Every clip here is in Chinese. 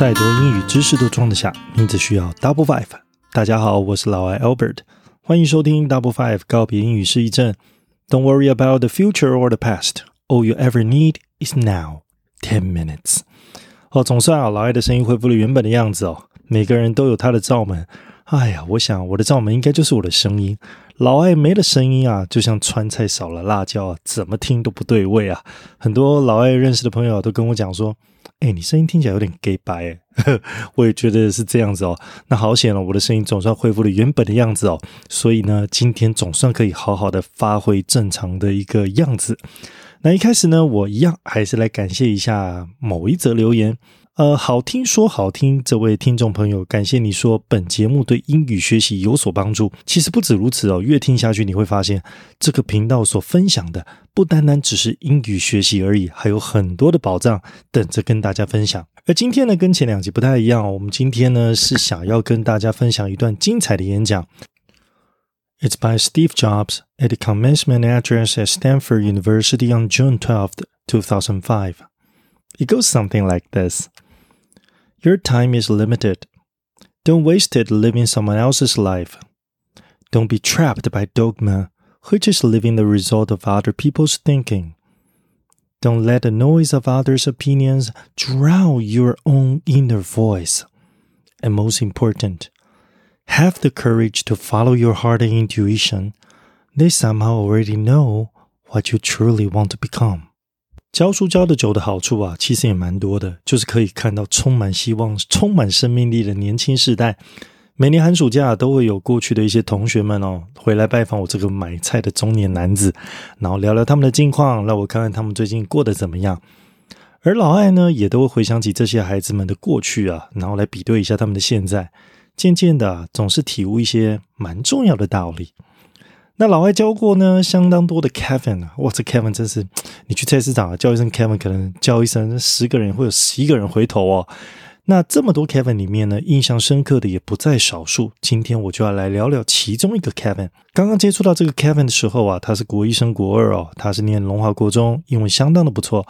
再多英语知识都装得下，你只需要 Double Five。大家好，我是老外 Albert，欢迎收听 Double Five 告别英语失忆症。Don't worry about the future or the past. All you ever need is now. Ten minutes. 哦，总算啊，老艾的声音恢复了原本的样子哦。每个人都有他的罩门。哎呀，我想我的罩门应该就是我的声音。老艾没了声音啊，就像川菜少了辣椒啊，怎么听都不对味啊。很多老艾认识的朋友都跟我讲说。哎，你声音听起来有点 gay 白哎，我也觉得是这样子哦。那好险了，我的声音总算恢复了原本的样子哦。所以呢，今天总算可以好好的发挥正常的一个样子。那一开始呢，我一样还是来感谢一下某一则留言。呃，好听说好听，这位听众朋友，感谢你说本节目对英语学习有所帮助。其实不止如此哦，越听下去你会发现，这个频道所分享的不单单只是英语学习而已，还有很多的宝藏等着跟大家分享。而今天呢，跟前两集不太一样，我们今天呢是想要跟大家分享一段精彩的演讲。It's by Steve Jobs at the commencement address at Stanford University on June twelfth, two thousand five. It goes something like this. Your time is limited. Don't waste it living someone else's life. Don't be trapped by dogma, which is living the result of other people's thinking. Don't let the noise of others' opinions drown your own inner voice. And most important, have the courage to follow your heart and intuition. They somehow already know what you truly want to become. 教书教的久的好处啊，其实也蛮多的，就是可以看到充满希望、充满生命力的年轻世代。每年寒暑假都会有过去的一些同学们哦，回来拜访我这个买菜的中年男子，然后聊聊他们的近况，让我看看他们最近过得怎么样。而老艾呢，也都会回想起这些孩子们的过去啊，然后来比对一下他们的现在，渐渐的总是体悟一些蛮重要的道理。那老外教过呢，相当多的 Kevin 啊，哇，这 Kevin 真是，你去菜市场叫一声 Kevin，可能叫一声十个人会有十一个人回头哦。那这么多 Kevin 里面呢，印象深刻的也不在少数。今天我就要来聊聊其中一个 Kevin。刚刚接触到这个 Kevin 的时候啊，他是国一升国二哦，他是念龙华国中，英文相当的不错。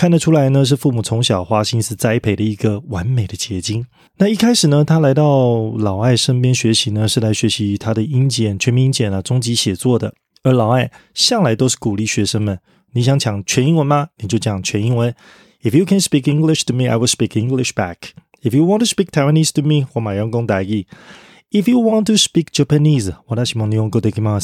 看得出来呢，是父母从小花心思栽培的一个完美的结晶。那一开始呢，他来到老艾身边学习呢，是来学习他的英检、全民英检啊、中级写作的。而老艾向来都是鼓励学生们：你想讲全英文吗？你就讲全英文。If you can speak English to me, I will speak English back. If you want to speak Taiwanese to me, 我马上讲台语。If you want to speak Japanese，我那希望你用过的给吗？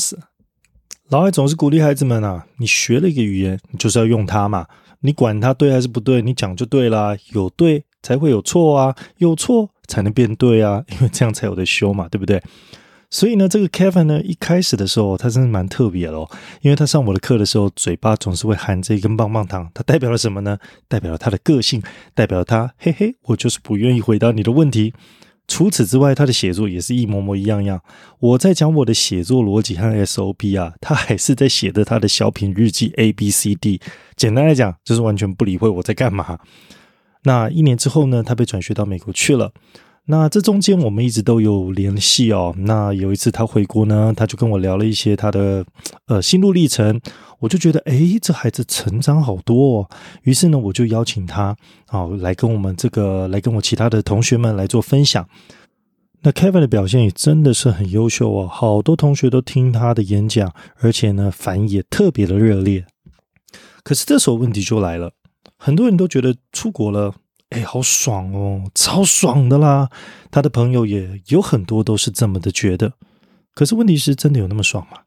老艾总是鼓励孩子们啊，你学了一个语言，你就是要用它嘛。你管它对还是不对，你讲就对啦。有对才会有错啊，有错才能变对啊，因为这样才有的修嘛，对不对？所以呢，这个 Kevin 呢，一开始的时候他真的蛮特别哦，因为他上我的课的时候，嘴巴总是会含着一根棒棒糖，它代表了什么呢？代表了他的个性，代表他嘿嘿，我就是不愿意回答你的问题。除此之外，他的写作也是一模模一样样。我在讲我的写作逻辑和 SOP 啊，他还是在写的他的小品日记 A B C D。简单来讲，就是完全不理会我在干嘛。那一年之后呢，他被转学到美国去了。那这中间我们一直都有联系哦。那有一次他回国呢，他就跟我聊了一些他的呃心路历程。我就觉得，哎，这孩子成长好多哦。于是呢，我就邀请他，好来跟我们这个，来跟我其他的同学们来做分享。那 Kevin 的表现也真的是很优秀哦，好多同学都听他的演讲，而且呢，反应也特别的热烈。可是这时候问题就来了，很多人都觉得出国了，哎，好爽哦，超爽的啦。他的朋友也有很多都是这么的觉得。可是问题是真的有那么爽吗？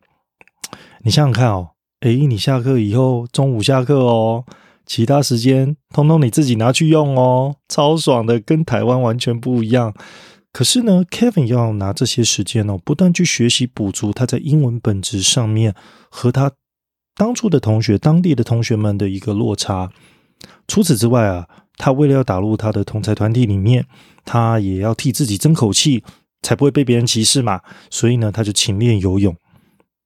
你想想看哦。诶，你下课以后，中午下课哦，其他时间通通你自己拿去用哦，超爽的，跟台湾完全不一样。可是呢，Kevin 要拿这些时间哦，不断去学习补足他在英文本质上面和他当初的同学、当地的同学们的一个落差。除此之外啊，他为了要打入他的同才团体里面，他也要替自己争口气，才不会被别人歧视嘛。所以呢，他就勤练游泳。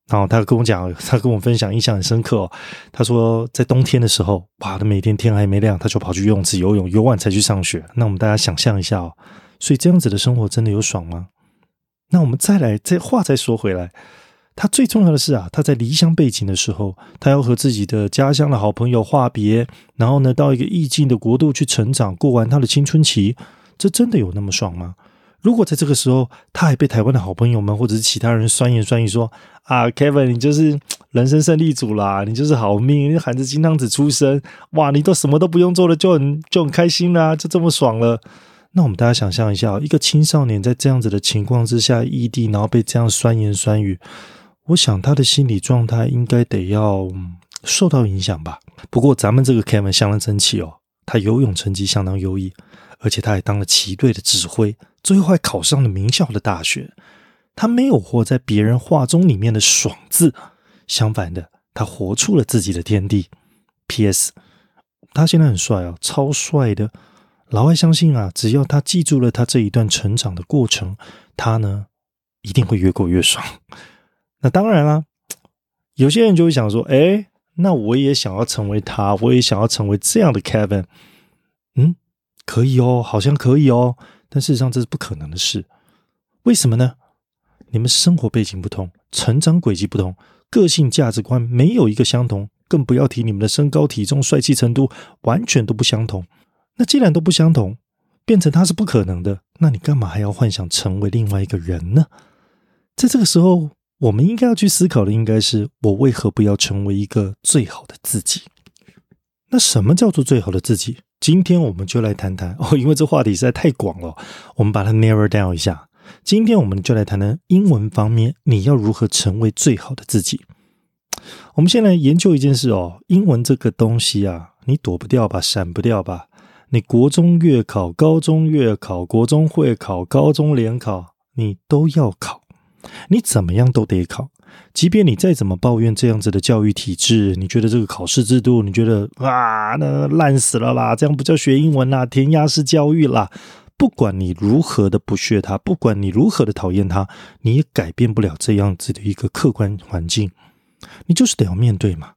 然后他跟我讲，他跟我分享，印象很深刻。他说，在冬天的时候，哇，他每天天还没亮，他就跑去游泳池游泳，游完才去上学。那我们大家想象一下哦，所以这样子的生活真的有爽吗？那我们再来，这话再说回来，他最重要的是啊，他在离乡背景的时候，他要和自己的家乡的好朋友话别，然后呢，到一个异境的国度去成长，过完他的青春期。这真的有那么爽吗？如果在这个时候，他还被台湾的好朋友们或者是其他人酸言酸语说：“啊，Kevin，你就是 人生胜利组啦，你就是好命，你含着金汤匙出生，哇，你都什么都不用做了，就很就很开心啦，就这么爽了。”那我们大家想象一下，一个青少年在这样子的情况之下异地，然后被这样酸言酸语，我想他的心理状态应该得要受到影响吧。不过咱们这个 Kevin 相当争气哦，他游泳成绩相当优异，而且他还当了旗队的指挥，最后还考上了名校的大学。他没有活在别人话中里面的爽字，相反的，他活出了自己的天地。P.S. 他现在很帅哦，超帅的。老外相信啊，只要他记住了他这一段成长的过程，他呢一定会越过越爽。那当然啦，有些人就会想说：“哎，那我也想要成为他，我也想要成为这样的 Kevin。”嗯，可以哦，好像可以哦，但事实上这是不可能的事。为什么呢？你们生活背景不同，成长轨迹不同，个性价值观没有一个相同，更不要提你们的身高体重、帅气程度，完全都不相同。那既然都不相同，变成他是不可能的，那你干嘛还要幻想成为另外一个人呢？在这个时候，我们应该要去思考的，应该是我为何不要成为一个最好的自己？那什么叫做最好的自己？今天我们就来谈谈哦，因为这话题实在太广了，我们把它 narrow down 一下。今天我们就来谈谈英文方面，你要如何成为最好的自己？我们先来研究一件事哦，英文这个东西啊，你躲不掉吧，闪不掉吧？你国中月考、高中月考、国中会考、高中联考，你都要考，你怎么样都得考。即便你再怎么抱怨这样子的教育体制，你觉得这个考试制度，你觉得啊，那烂死了啦，这样不叫学英文啦，填鸭式教育啦。不管你如何的不屑它，不管你如何的讨厌它，你也改变不了这样子的一个客观环境。你就是得要面对嘛。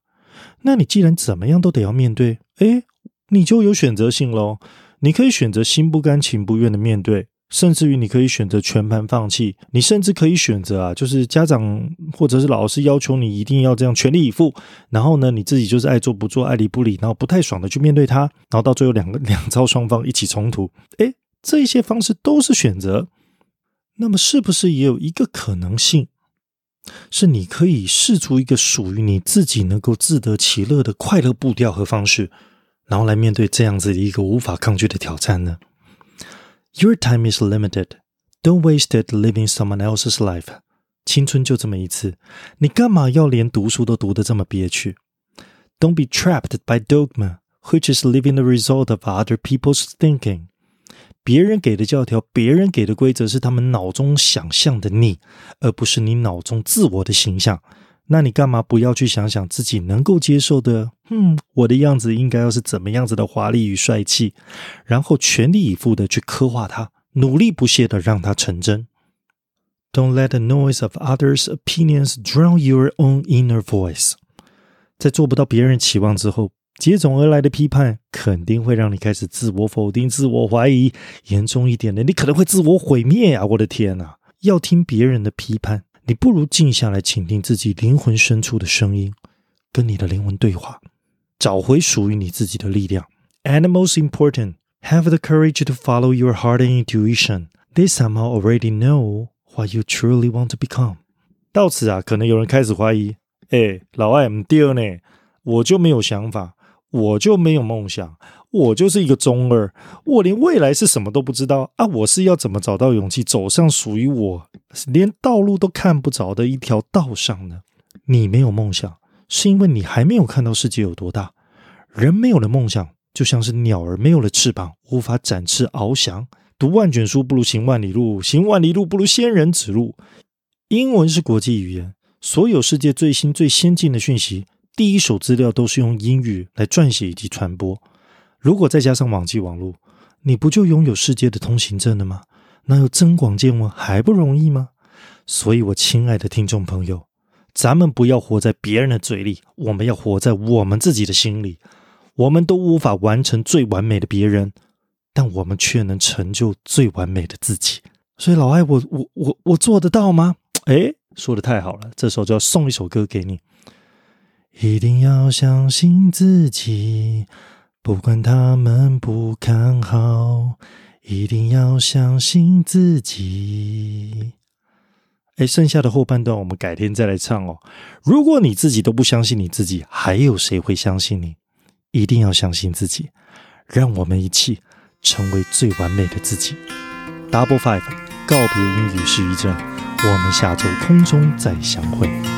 那你既然怎么样都得要面对，诶，你就有选择性喽。你可以选择心不甘情不愿的面对，甚至于你可以选择全盘放弃。你甚至可以选择啊，就是家长或者是老师要求你一定要这样全力以赴，然后呢，你自己就是爱做不做，爱理不理，然后不太爽的去面对他，然后到最后两个 两招双方一起冲突。诶，这些方式都是选择。那么，是不是也有一个可能性，是你可以试出一个属于你自己能够自得其乐的快乐步调和方式？然后来面对这样子一个无法抗拒的挑战呢 ？Your time is limited. Don't waste it living someone else's life. 青春就这么一次，你干嘛要连读书都读得这么憋屈？Don't be trapped by dogma, which is living the result of other people's thinking. 别人给的教条，别人给的规则是他们脑中想象的你，而不是你脑中自我的形象。 那你干嘛不要去想想自己能够接受的？嗯，我的样子应该要是怎么样子的华丽与帅气，然后全力以赴的去刻画它，努力不懈的让它成真。Don't let the noise of others' opinions drown your own inner voice。在做不到别人期望之后，接踵而来的批判肯定会让你开始自我否定、自我怀疑，严重一点的，你可能会自我毁灭啊！我的天哪，要听别人的批判。你不如静下来，倾听自己灵魂深处的声音，跟你的灵魂对话，找回属于你自己的力量。And most important, have the courage to follow your heart and intuition. They somehow already know what you truly want to become. 到此啊，可能有人开始怀疑：哎，老艾唔对呢，我就没有想法，我就没有梦想。我就是一个中二，我连未来是什么都不知道啊！我是要怎么找到勇气走上属于我连道路都看不着的一条道上呢？你没有梦想，是因为你还没有看到世界有多大。人没有了梦想，就像是鸟儿没有了翅膀，无法展翅翱翔。读万卷书不如行万里路，行万里路不如仙人指路。英文是国际语言，所有世界最新最先进的讯息，第一手资料都是用英语来撰写以及传播。如果再加上网际网络，你不就拥有世界的通行证了吗？那有增广见闻还不容易吗？所以，我亲爱的听众朋友，咱们不要活在别人的嘴里，我们要活在我们自己的心里。我们都无法完成最完美的别人，但我们却能成就最完美的自己。所以，老爱，我我我我做得到吗？哎，说的太好了，这时候就要送一首歌给你，一定要相信自己。不管他们不看好，一定要相信自己。哎，剩下的后半段我们改天再来唱哦。如果你自己都不相信你自己，还有谁会相信你？一定要相信自己，让我们一起成为最完美的自己。Double Five，告别英语失忆症。我们下周空中再相会。